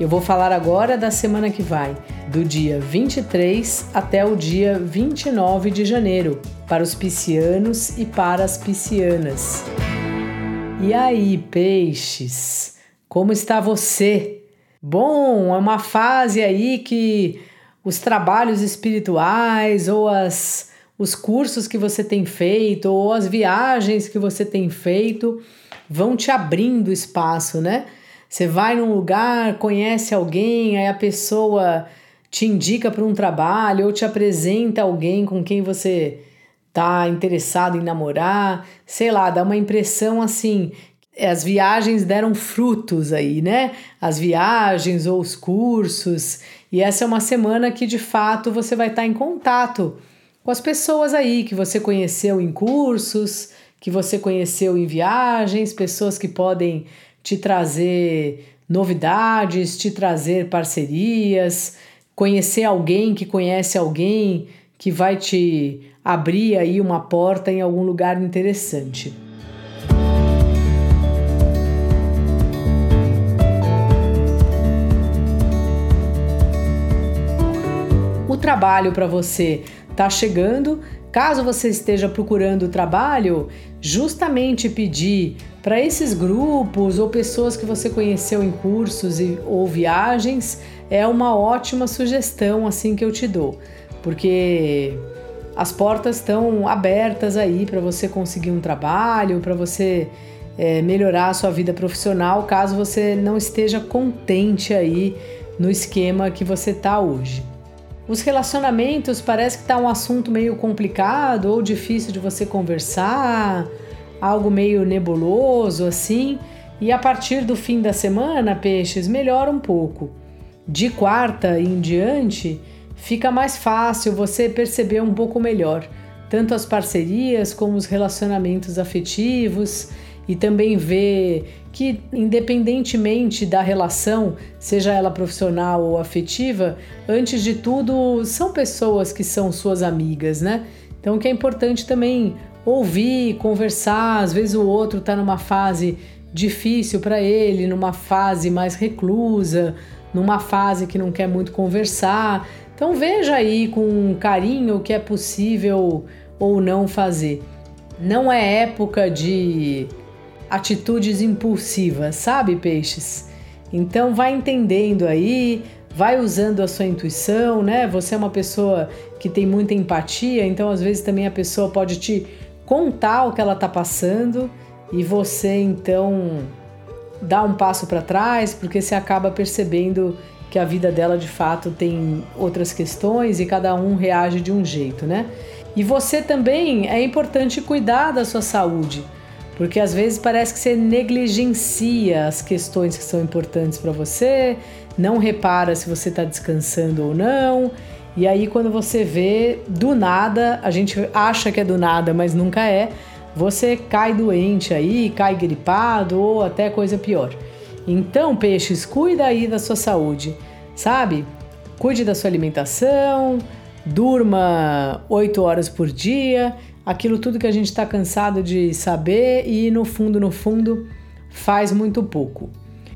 Eu vou falar agora da semana que vai, do dia 23 até o dia 29 de janeiro, para os piscianos e para as piscianas. E aí, peixes, como está você? Bom, é uma fase aí que os trabalhos espirituais ou as, os cursos que você tem feito ou as viagens que você tem feito vão te abrindo espaço, né? Você vai num lugar, conhece alguém, aí a pessoa te indica para um trabalho ou te apresenta alguém com quem você tá interessado em namorar, sei lá, dá uma impressão assim, as viagens deram frutos aí, né? As viagens ou os cursos. E essa é uma semana que de fato você vai estar tá em contato com as pessoas aí que você conheceu em cursos, que você conheceu em viagens, pessoas que podem te trazer novidades, te trazer parcerias, conhecer alguém que conhece alguém que vai te abrir aí uma porta em algum lugar interessante. Trabalho para você está chegando. Caso você esteja procurando trabalho, justamente pedir para esses grupos ou pessoas que você conheceu em cursos e, ou viagens é uma ótima sugestão assim que eu te dou, porque as portas estão abertas aí para você conseguir um trabalho, para você é, melhorar a sua vida profissional, caso você não esteja contente aí no esquema que você está hoje. Os relacionamentos parece que está um assunto meio complicado ou difícil de você conversar algo meio nebuloso assim, e a partir do fim da semana, peixes, melhora um pouco. De quarta em diante, fica mais fácil você perceber um pouco melhor tanto as parcerias como os relacionamentos afetivos e também ver que, independentemente da relação, seja ela profissional ou afetiva, antes de tudo são pessoas que são suas amigas, né? Então, que é importante também ouvir, conversar. Às vezes o outro está numa fase difícil para ele, numa fase mais reclusa, numa fase que não quer muito conversar. Então veja aí com carinho o que é possível ou não fazer. Não é época de atitudes impulsivas, sabe, peixes? Então vai entendendo aí, vai usando a sua intuição, né? Você é uma pessoa que tem muita empatia, então às vezes também a pessoa pode te contar o que ela está passando e você então dá um passo para trás porque você acaba percebendo que a vida dela de fato tem outras questões e cada um reage de um jeito, né? E você também é importante cuidar da sua saúde, porque às vezes parece que você negligencia as questões que são importantes para você, não repara se você está descansando ou não, e aí, quando você vê do nada, a gente acha que é do nada, mas nunca é, você cai doente aí, cai gripado ou até coisa pior. Então, peixes, cuida aí da sua saúde, sabe? Cuide da sua alimentação, durma 8 horas por dia, aquilo tudo que a gente está cansado de saber e no fundo, no fundo, faz muito pouco.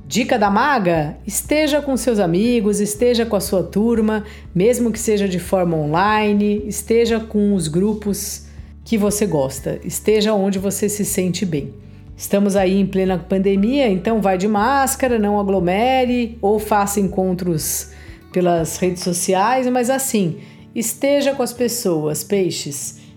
Dica da maga: esteja com seus amigos, esteja com a sua turma, mesmo que seja de forma online, esteja com os grupos que você gosta, esteja onde você se sente bem. Estamos aí em plena pandemia, então vai de máscara, não aglomere ou faça encontros pelas redes sociais, mas assim, esteja com as pessoas, peixes.